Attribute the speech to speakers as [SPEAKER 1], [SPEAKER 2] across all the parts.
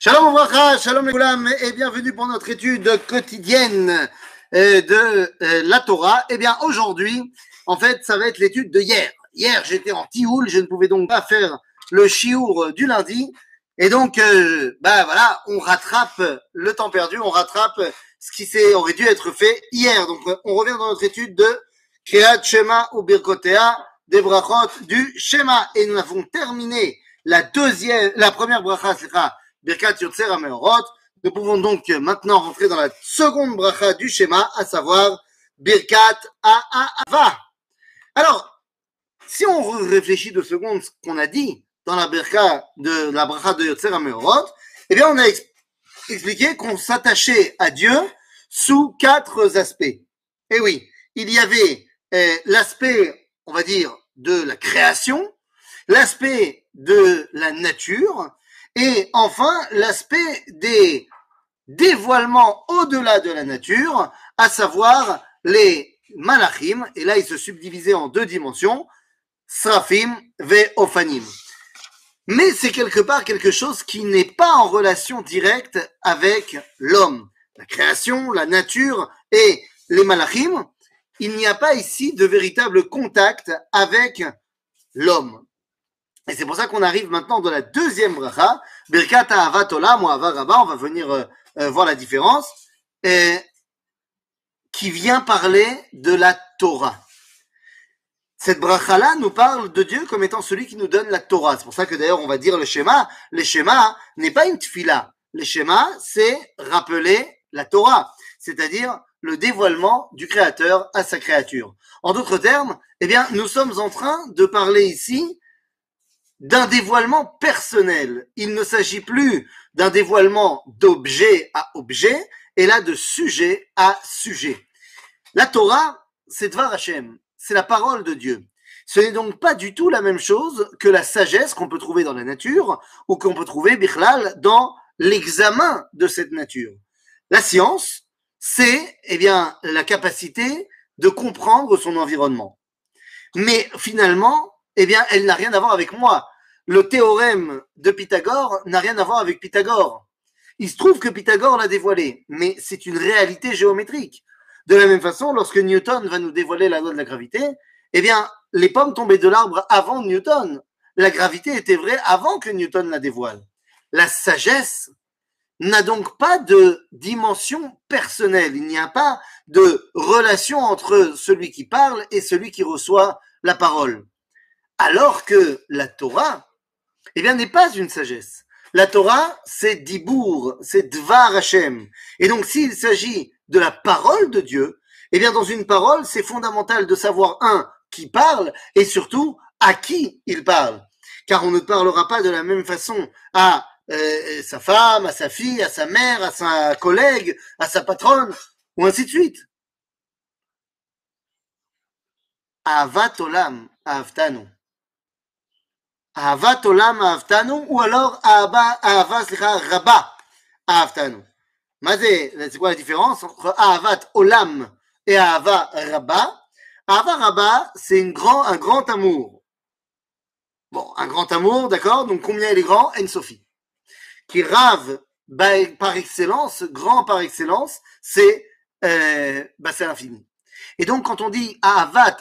[SPEAKER 1] Shalom Ouvracha, Shalom les et bienvenue pour notre étude quotidienne euh, de euh, la Torah. Eh bien, aujourd'hui, en fait, ça va être l'étude de hier. Hier, j'étais en Tioul, je ne pouvais donc pas faire le chiour du lundi. Et donc, euh, bah voilà, on rattrape le temps perdu, on rattrape ce qui aurait dû être fait hier. Donc, on revient dans notre étude de Kriyat Shema ou Birkotea, des brachot du Shema. Et nous avons terminé la deuxième, la première bracha, Birkat Yotzer Ameorot. Nous pouvons donc maintenant rentrer dans la seconde bracha du schéma, à savoir Birkat Ava. Alors, si on réfléchit deux secondes ce qu'on a dit dans la birka de la bracha de Yotzer Ameorot, eh bien, on a expliqué qu'on s'attachait à Dieu sous quatre aspects. Et eh oui, il y avait euh, l'aspect, on va dire, de la création, l'aspect de la nature, et enfin l'aspect des dévoilements au-delà de la nature, à savoir les malachim, et là il se subdivisait en deux dimensions, srafim ve ofanim. Mais c'est quelque part quelque chose qui n'est pas en relation directe avec l'homme. La création, la nature et les malachim, il n'y a pas ici de véritable contact avec l'homme. Et c'est pour ça qu'on arrive maintenant dans la deuxième bracha, Birkat Ahavat Olam ou on va venir euh, euh, voir la différence, qui vient parler de la Torah. Cette bracha-là nous parle de Dieu comme étant celui qui nous donne la Torah. C'est pour ça que d'ailleurs on va dire le schéma. Le schéma n'est pas une tfila. Le schéma, c'est rappeler la Torah, c'est-à-dire le dévoilement du Créateur à sa créature. En d'autres termes, eh bien, nous sommes en train de parler ici d'un dévoilement personnel. Il ne s'agit plus d'un dévoilement d'objet à objet, et là de sujet à sujet. La Torah, c'est Dvar Hashem, c'est la parole de Dieu. Ce n'est donc pas du tout la même chose que la sagesse qu'on peut trouver dans la nature ou qu'on peut trouver, Bichlal, dans l'examen de cette nature. La science, c'est, eh bien, la capacité de comprendre son environnement. Mais finalement, eh bien, elle n'a rien à voir avec moi. Le théorème de Pythagore n'a rien à voir avec Pythagore. Il se trouve que Pythagore l'a dévoilé, mais c'est une réalité géométrique. De la même façon, lorsque Newton va nous dévoiler la loi de la gravité, eh bien, les pommes tombaient de l'arbre avant Newton. La gravité était vraie avant que Newton la dévoile. La sagesse n'a donc pas de dimension personnelle. Il n'y a pas de relation entre celui qui parle et celui qui reçoit la parole. Alors que la Torah, eh bien, n'est pas une sagesse. La Torah, c'est Dibour, c'est Dvar Hashem. Et donc, s'il s'agit de la parole de Dieu, eh bien, dans une parole, c'est fondamental de savoir, un, qui parle, et surtout, à qui il parle. Car on ne parlera pas de la même façon à euh, sa femme, à sa fille, à sa mère, à sa collègue, à sa patronne, ou ainsi de suite. Avat olam avtanu. Avat olam avtanu, ou alors Avat rabba avtanu. C'est quoi la différence entre Avat olam et Avat rabba Avat rabba, c'est grand, un grand amour. Bon, un grand amour, d'accord Donc combien il est grand En Sophie qui rave par excellence, grand par excellence, c'est euh, c'est l'infini. Et donc quand on dit Ahavat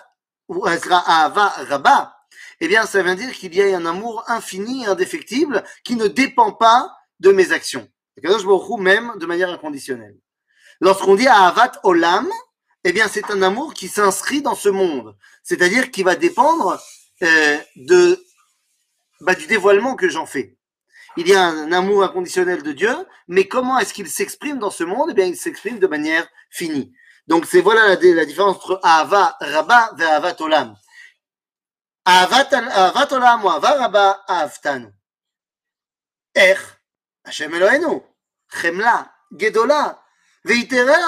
[SPEAKER 1] ou Ahava Rabba, eh bien ça veut dire qu'il y a un amour infini, indéfectible, qui ne dépend pas de mes actions. je me même de manière inconditionnelle. Lorsqu'on dit Ahavat Olam, eh bien c'est un amour qui s'inscrit dans ce monde, c'est-à-dire qui va dépendre euh, de bah, du dévoilement que j'en fais il y a un amour inconditionnel de Dieu, mais comment est-ce qu'il s'exprime dans ce monde? Eh bien, il s'exprime de manière finie. Donc, c'est voilà la, différence entre Ahava Rabba et Ahavat Olam. Ahavat Olam ou Ahava Rabba Ahavtanu. איך? השם אלוהינו, חמלה גדולה, ויתרה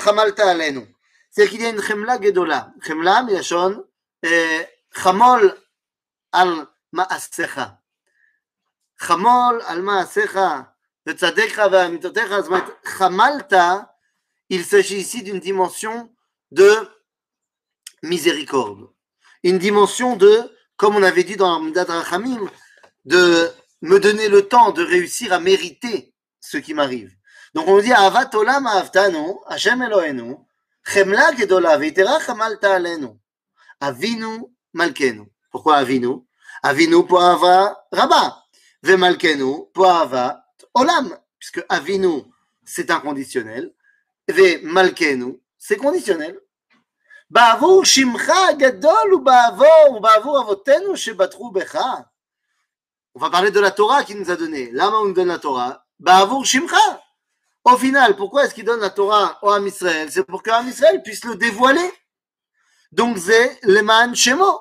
[SPEAKER 1] חמלת עלינו. C'est qu'il y a une chemla gedola. Chemla, מלשון חמול על מעשיך. Chamol alma secha chamalta, il s'agit ici d'une dimension de miséricorde. Une dimension de, comme on avait dit dans Amdat Rachamim, de me donner le temps de réussir à mériter ce qui m'arrive. Donc on dit Avat olam ahavtanu, Hashem Elohenu, chemla gedola veiterach hamalta alenu. Avinu malkenu. Pourquoi avinu? Avinu pour ava rabba. Ve malkenu pour ava olam. Puisque avinu, c'est inconditionnel. Ve malkenu, c'est conditionnel. בעבור שמך הגדול ובעבור, ובעבור אבותינו שבטחו בך. On va parler de la Torah qu'il nous a donné. Lama on nous donne la Torah. Ba'avour Shimcha. Au final, pourquoi est-ce qu'il donne la Torah au Ham Israël C'est pour que Ham Israël puisse le dévoiler. Donc, c'est leman shemo.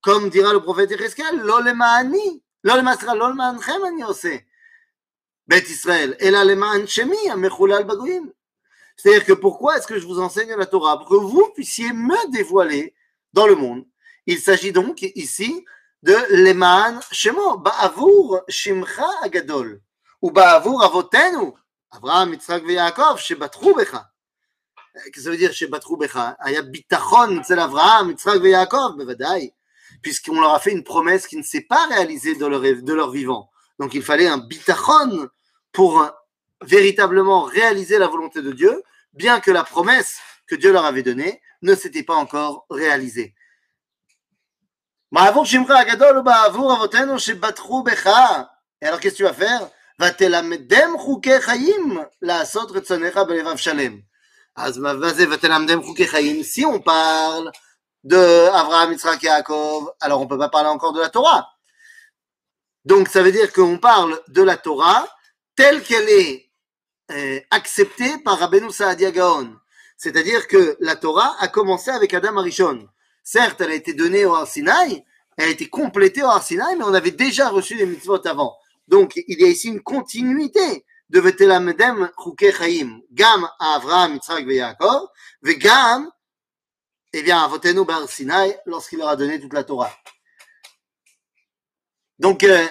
[SPEAKER 1] Comme dira le prophète Ereskel, lo lemani. Lo lemasra, lo lemanchem ani ose. Bet Israël. Et la leman shemi, amechulal bagoyim. C'est-à-dire que pourquoi est-ce que je vous enseigne la Torah? Pour que vous puissiez me dévoiler dans le monde. Il s'agit donc ici de Leman Shemo, Ba'avour Shimcha Agadol, ou Ba'avour Avotenu, Abraham, Yitzhak et Yaakov, Becha. Qu'est-ce que ça veut dire Shebatrou Becha? Il y a bitachon, c'est Abraham, Yitzhak et Yaakov, Bevadaï, puisqu'on leur a fait une promesse qui ne s'est pas réalisée de leur, de leur vivant. Donc il fallait un bitachon pour véritablement réaliser la volonté de Dieu, bien que la promesse que Dieu leur avait donnée ne s'était pas encore réalisée. Et alors, qu'est-ce que tu vas faire? Ben si on parle de Abraham, Yitzhak, Yaakov, alors on ne peut pas parler encore de la Torah. Donc ça veut dire qu'on parle de la Torah telle qu'elle est euh, acceptée par Rabbeinu Saadia Gaon. C'est-à-dire que la Torah a commencé avec Adam Arishon. Certes, elle a été donnée au Arsinaï, elle a été complétée au Arsinaï, mais on avait déjà reçu les mitzvot avant. Donc, il y a ici une continuité de Vetelamedem Chouke Chaim, Gam à Avraham, Yitzhak et Yaakov, Vegam, eh bien, à Votenu Bar Sinai, lorsqu'il leur a donné toute la Torah. Donc, euh,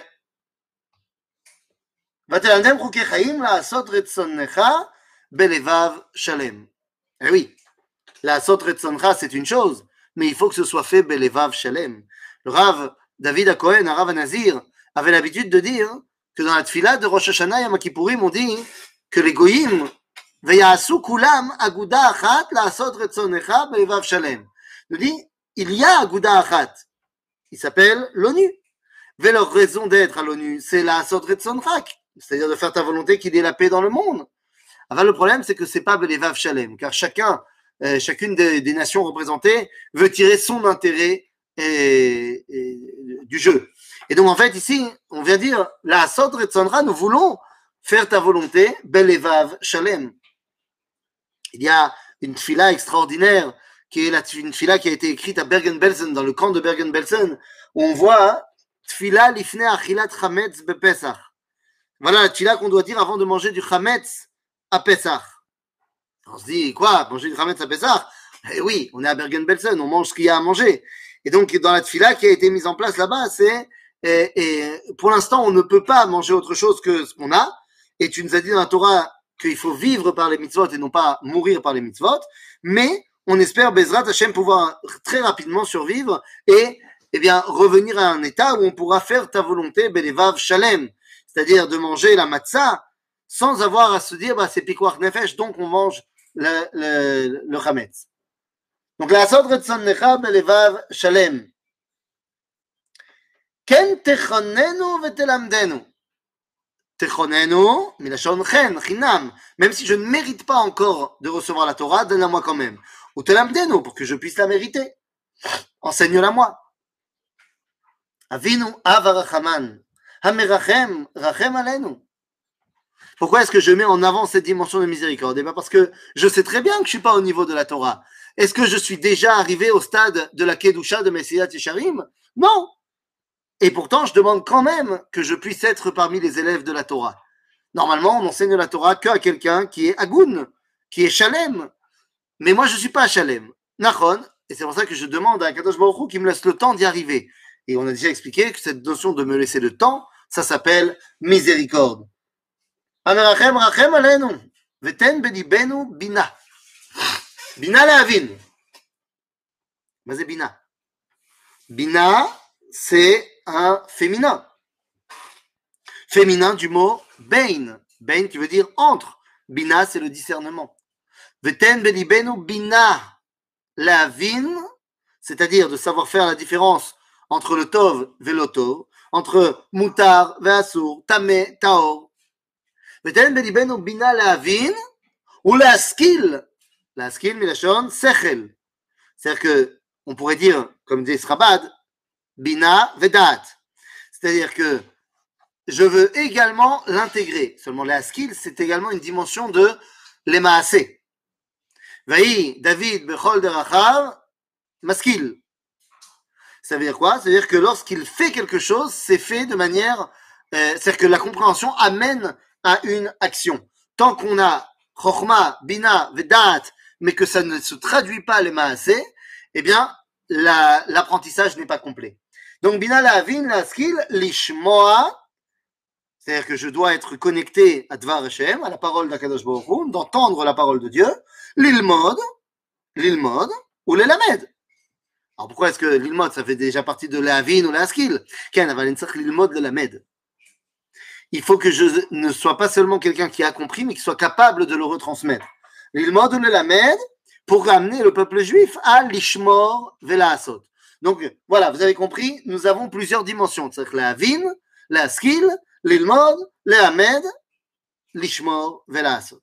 [SPEAKER 1] Eh oui, Asot Retzonnecha, c'est une chose, mais il faut que ce soit fait Belevav Shalem. Le Rav David Akohen, un Rav Nazir, avait l'habitude de dire que dans la tfila de Rosh Hashanah et Yom Kippourim, on dit que les goyim, Veyasu kulam aguda achat la'asot retzonecha belevav shalem. Nous dit, il y a aguda achat. Il s'appelle l'ONU. Mais leur raison d'être à l'ONU, c'est la retzonchak, c'est-à-dire de faire ta volonté qu'il y ait la paix dans le monde. Alors le problème, c'est que c'est pas belevav shalem, car chacun, euh, chacune des, nations représentées veut tirer son intérêt du jeu. Et donc, en fait, ici, on vient dire, la Sodre et Sandra, nous voulons faire ta volonté, Belevav Shalem. Il y a une fila extraordinaire, qui est la, une fila qui a été écrite à Bergen-Belsen, dans le camp de Bergen-Belsen, où on voit Tfila lifne achilat chametz bepesach. Voilà la tfila qu'on doit dire avant de manger du chametz à Pesach. On se dit, quoi, manger du chametz à Pesach Eh oui, on est à Bergen-Belsen, on mange ce qu'il y a à manger. Et donc, dans la tfila qui a été mise en place là-bas, c'est et, et, pour l'instant, on ne peut pas manger autre chose que ce qu'on a. Et tu nous as dit dans la Torah qu'il faut vivre par les mitzvot et non pas mourir par les mitzvot. Mais on espère, Bezrat Hashem, pouvoir très rapidement survivre et eh bien, revenir à un état où on pourra faire ta volonté, Belevav Shalem c'est-à-dire de manger la matzah sans avoir à se dire bah, c'est piquoir nefesh, donc on mange le, le. Donc la asod retzon necha belevav shalem. Ken techonenu vetelamdenu. Techonenu, milachon chen, chinam. Même si je ne mérite pas encore de recevoir la Torah, donne-la-moi quand même. Ou telamdenu, pour que je puisse la mériter. Enseigne-la-moi. Avinu avarachaman. Pourquoi est-ce que je mets en avant cette dimension de miséricorde? Eh bien Parce que je sais très bien que je ne suis pas au niveau de la Torah. Est-ce que je suis déjà arrivé au stade de la Kedusha de Messiah Tisharim Non Et pourtant, je demande quand même que je puisse être parmi les élèves de la Torah. Normalement, on n'enseigne la Torah qu'à quelqu'un qui est Agoun, qui est Shalem. Mais moi, je ne suis pas Shalem. Nachon, et c'est pour ça que je demande à Kadosh Baruch qui me laisse le temps d'y arriver. Et on a déjà expliqué que cette notion de me laisser le temps, ça s'appelle miséricorde. Rachem alenu, veten belibenu bina. Bina leavin. Mais bina. Bina, c'est un féminin. Féminin du mot Bain. Ben qui veut dire entre. Bina, c'est le discernement. Veten belibenu bina la c'est-à-dire de savoir faire la différence entre le tov et l'otov, entre mutar, ve'asur, tamé, taor. Vin, ou la skill. La skill, milachon, sechel. C'est-à-dire que, on pourrait dire, comme dit Srabad, bina vedat. C'est-à-dire que je veux également l'intégrer. Seulement la skill, c'est également une dimension de l'emaasé. Vaï, David, Bechol Derachav, maskil. Ça veut dire quoi? Ça veut dire que lorsqu'il fait quelque chose, c'est fait de manière. Euh, C'est-à-dire que la compréhension amène à une action. Tant qu'on a Chochma, Bina, Vedat, mais que ça ne se traduit pas les maasé, eh bien, la- l'apprentissage n'est pas complet. Donc, Bina la Avin, la skill, Lishmoa, c'est-à-dire que je dois être connecté à Dvar Hashem, à la parole d'Akadosh Baruch d'entendre la parole de Dieu, l'ilmod, l'ilmod ou l'elamed. Alors pourquoi est-ce que l'ilmod, ça fait déjà partie de l'Avine ou l'Askil? Il faut que je ne sois pas seulement quelqu'un qui a compris, mais qui soit capable de le retransmettre. L'ilmod ou la pour ramener le peuple juif à l'ishmor velaasot. Donc voilà, vous avez compris, nous avons plusieurs dimensions. C'est-à-dire la vine, la l'ilmod, la med, l'ishmor velaasot.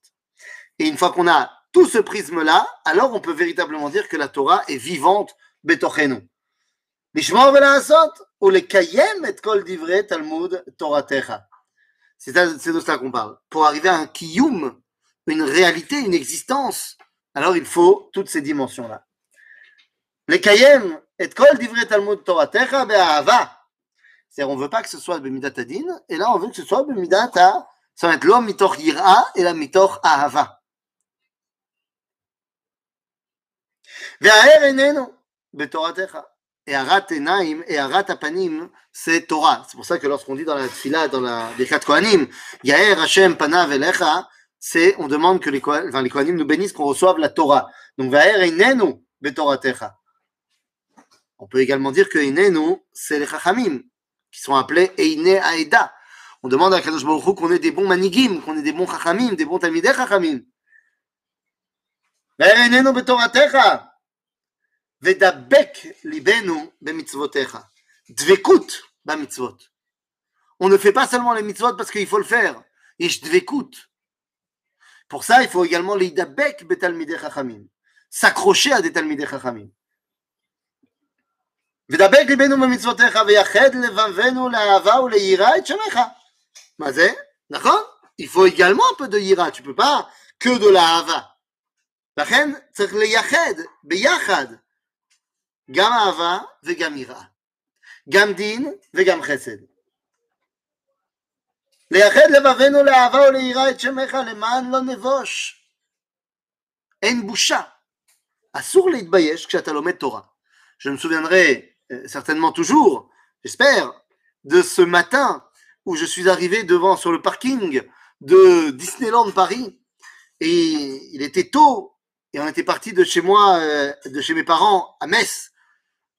[SPEAKER 1] Et une fois qu'on a tout ce prisme-là, alors on peut véritablement dire que la Torah est vivante velasot ou le kayem et kol divrei Talmud Toratecha. C'est à- de cela qu'on parle. Pour arriver à un kiyum, une réalité, une existence, alors il faut toutes ces dimensions-là. Le kayem et kol divrei Talmud Toratecha be'ahava. C'est-à-dire, on veut pas que ce soit bemidat adin, et là, on veut que ce soit bemidat a, ça va être l'homme mitoch yira et la mitoch ahava. Betoratecha. Et Arat Enaim et Arat Apanim, c'est Torah. C'est pour ça que lorsqu'on dit dans la Tfila, dans la Birkat Kohanim, Yaher Hashem Panav Elecha, c'est, on demande que les, enfin, Kohanim nous bénissent, qu'on reçoive la Torah. Donc, Vaher Einenu Betoratecha. On peut également dire que Einenu, c'est les Chachamim, qui sont appelés Eine Aeda. On demande à Kadosh Baruch qu'on ait des bons manigim, qu'on ait des bons Chachamim, des bons Talmidei Chachamim. Vaher Einenu Betoratecha. ודבק ליבנו במצוותיך. דבקות במצוות. On ne fait pas seulement les mitzvot parce qu'il faut le faire. יש דבקות. Pour ça, il faut également להידבק בתלמידי חכמים. S'accrocher à des תלמידי חכמים. ודבק ליבנו במצוותיך ויחד לבבנו לאהבה וליראה את שמך. מה זה? נכון? Il faut également un peu de יראה. Tu peux pas que de l'aהבה. לכן צריך לייחד, ביחד. גם אהבה וגם יראה. גם דין וגם חסד. לייחד לבבינו לאהבה וליראה את שמך למען לא נבוש. אין בושה. אסור להתבייש כשאתה לומד תורה. Je me souviendrai euh, certainement toujours, j'espère, de ce matin où je suis arrivé devant sur le parking de Disneyland Paris et il était tôt et on était parti de chez moi, euh, de chez mes parents à Metz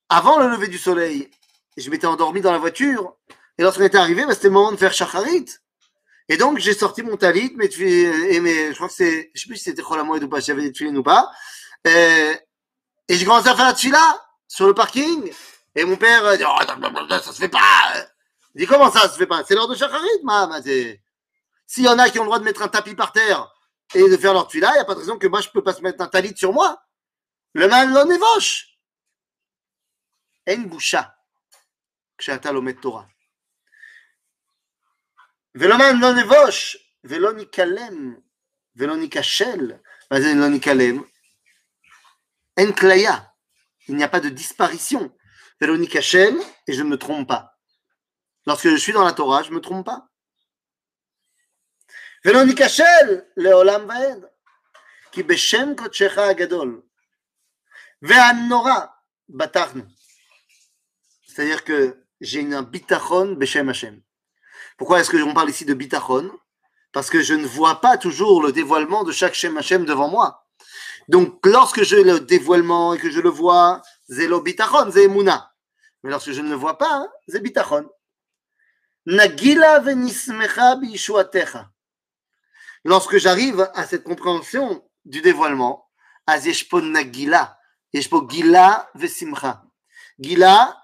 [SPEAKER 1] avant le lever du soleil. Et je m'étais endormi dans la voiture. Et lorsqu'on était arrivé, bah, c'était le moment de faire shacharit. Et donc, j'ai sorti mon talit, mes et mes, je crois que c'est, je sais plus si c'était Cholamoed ou pas, si j'avais des tefilin ou pas. Euh, et j'ai commencé à faire la tefila sur le parking. Et mon père euh, dit, oh, ça se fait pas. Il dit, comment ça, ça se fait pas? C'est l'heure de shacharit, ma, c'est, s'il y en a qui ont le droit de mettre un tapis par terre et de faire leur tefila, il n'y a pas de raison que moi, je peux pas se mettre un talit sur moi. Le man l'on évoche. אין בושה כשאתה לומד תורה. ולומד לא נבוש ולא ניכלם ולא ניכשל. מה זה לא ניכלם? אין כליה. Il n'y a pas de disparition. ולא ניכשל, et je ne me trompe pas. Lorsque je suis dans la Torah, je ne me trompe pas. ולא ניכשל לעולם ועד. כי בשם קודשך הגדול והנורא בטחנו. C'est-à-dire que j'ai une bitachon beshem Hashem. Pourquoi est-ce que qu'on parle ici de bitachon? Parce que je ne vois pas toujours le dévoilement de chaque Shem Hashem devant moi. Donc, lorsque j'ai le dévoilement et que je le vois, zélo bitachon, zémouna. Mais lorsque je ne le vois pas, c'est bitachon. Nagila venismecha. Lorsque j'arrive à cette compréhension du dévoilement, az yeshpo nagila, yeshpo gila vesimcha. Gila,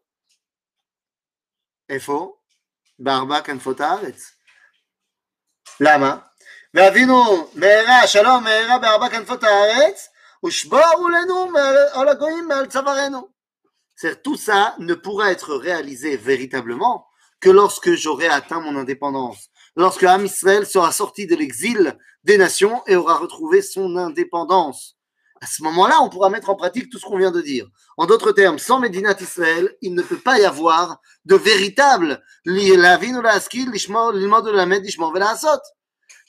[SPEAKER 1] איפה? בארבע כנפות הארץ. למה? ואבינו מהרה, שלום מהרה בארבע כנפות הארץ, ושבורו לנו על הגויים מעל צווארנו. C'est tout ça ne pourra être réalisé véritablement que lorsque j'aurai atteint mon indépendance, lorsque Am Israël sera sorti de l'exil des nations et aura retrouvé son indépendance. À ce moment-là, on pourra mettre en pratique tout ce qu'on vient de dire. En d'autres termes, sans Médinat Israël, il ne peut pas y avoir de véritable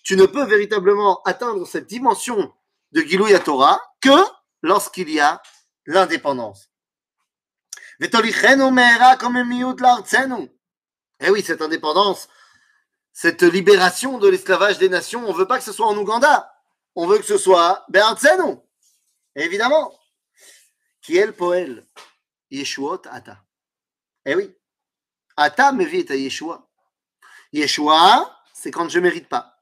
[SPEAKER 1] tu ne peux véritablement atteindre cette dimension de Gilouya Torah que lorsqu'il y a l'indépendance. Eh oui, cette indépendance, cette libération de l'esclavage des nations, on veut pas que ce soit en Ouganda. On veut que ce soit Be'artzenu. Évidemment. Qui est le poël? Yeshuot Ata. Eh oui. Ata me vit à Yeshua. Yeshua, c'est quand je mérite pas.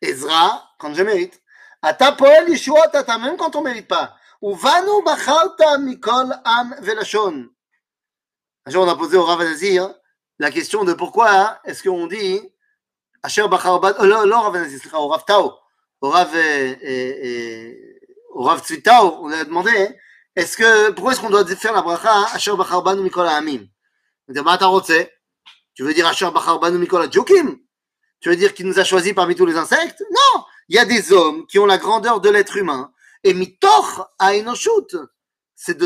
[SPEAKER 1] Ezra, quand je mérite. Ata poel Yeshua Ata, même quand on mérite pas. Uvanu bachalta mikol am velashon. Un jour, on a posé au Rav Nazir la question de pourquoi hein, est-ce qu'on dit Asher Bachar euh, non, Rav Nazir, au Rav au Rav, euh, euh, Rav on lui a demandé, hein, est-ce que, pourquoi est-ce qu'on doit faire la bracha Asher Bacharbanu Mikola Amim Il dit, Tu veux dire Asher Bacharbanu Mikola Jokim Tu veux dire qu'il nous a choisis parmi tous les insectes? Non Il y a des hommes qui ont la grandeur de l'être humain. Et mitoch à Enoshut, c'est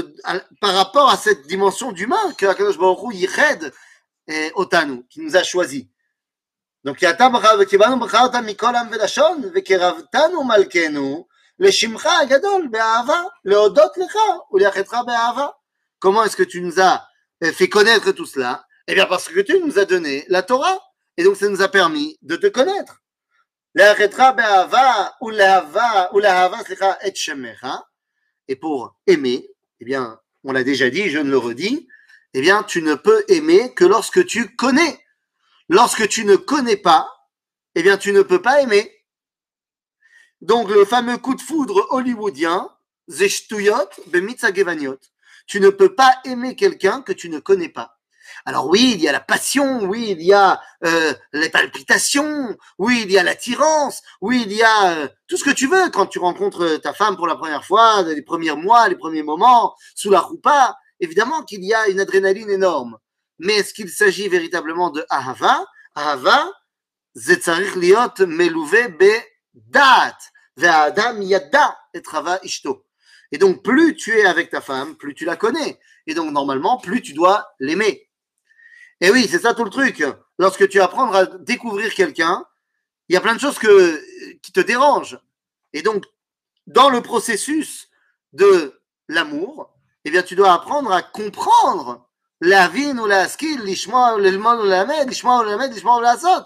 [SPEAKER 1] par rapport à cette dimension d'humain que Akadosh Baruch Hu yichède eh, otanu, qui nous a choisis. Donc, il y yata bracha, vekibanu bracha otam mikolam velashon, vekeravtanu malkenu, לשמך הגדול באהבה, להודות לך ולייחדך באהבה. Comment est-ce que tu nous as fait connaître tout cela Eh bien, parce que tu nous as donné la Torah. Et donc, ça nous a permis de te connaître. להיחדך באהבה ולאהבה, ולאהבה, סליחה, את שמך. Et pour aimer, eh bien, on l'a déjà dit, je ne le redis, eh bien, tu ne peux aimer que lorsque tu connais. Lorsque tu ne connais pas, eh bien, tu ne peux pas aimer. Donc, le fameux coup de foudre hollywoodien, Zeshtuyot Gevaniot. Tu ne peux pas aimer quelqu'un que tu ne connais pas. Alors oui, il y a la passion, oui, il y a euh, les palpitations, oui, il y a l'attirance, oui, il y a euh, tout ce que tu veux quand tu rencontres ta femme pour la première fois, les premiers mois, les premiers moments, sous la roupa. Évidemment qu'il y a une adrénaline énorme. Mais est-ce qu'il s'agit véritablement de Ahava? Ahava, zetzarich liot be dat, et donc, plus tu es avec ta femme, plus tu la connais. Et donc, normalement, plus tu dois l'aimer. Et oui, c'est ça tout le truc. Lorsque tu apprends à découvrir quelqu'un, il y a plein de choses que, qui te dérangent. Et donc, dans le processus de l'amour, eh bien, tu dois apprendre à comprendre la vie ou la skill, l'ishma ou l'elmon ou la l'ishma ou la l'ishma ou la sot.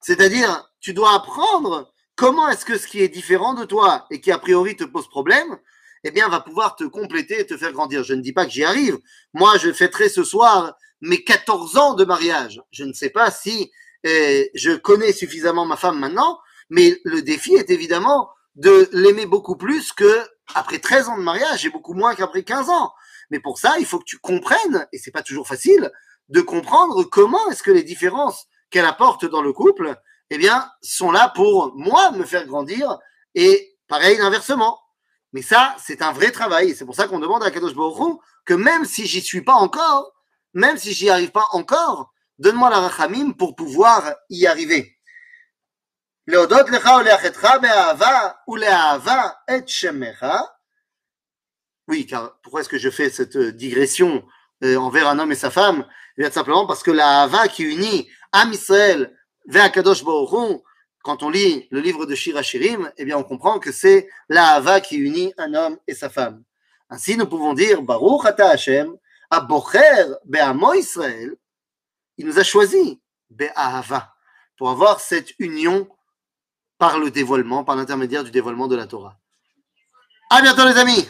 [SPEAKER 1] C'est-à-dire, tu dois apprendre comment est-ce que ce qui est différent de toi et qui a priori te pose problème, eh bien, va pouvoir te compléter et te faire grandir. Je ne dis pas que j'y arrive. Moi, je fêterai ce soir mes 14 ans de mariage. Je ne sais pas si euh, je connais suffisamment ma femme maintenant, mais le défi est évidemment de l'aimer beaucoup plus que après 13 ans de mariage et beaucoup moins qu'après 15 ans. Mais pour ça, il faut que tu comprennes, et c'est pas toujours facile, de comprendre comment est-ce que les différences qu'elle apporte dans le couple, eh bien, sont là pour moi me faire grandir et pareil inversement. Mais ça, c'est un vrai travail. C'est pour ça qu'on demande à Kadosh Baruch que même si j'y suis pas encore, même si j'y arrive pas encore, donne-moi la rachamim pour pouvoir y arriver. Oui, car pourquoi est-ce que je fais cette digression euh, envers un homme et sa femme? Eh bien, simplement parce que la hava qui unit Am Israël vers Kadosh Baruch quand on lit le livre de Shirachirim, eh bien, on comprend que c'est la Hava qui unit un homme et sa femme. Ainsi, nous pouvons dire Baruch Ata Hashem, Abocher Be'amo Israël. Il nous a choisi Be'ahava pour avoir cette union par le dévoilement, par l'intermédiaire du dévoilement de la Torah. À bientôt, les amis!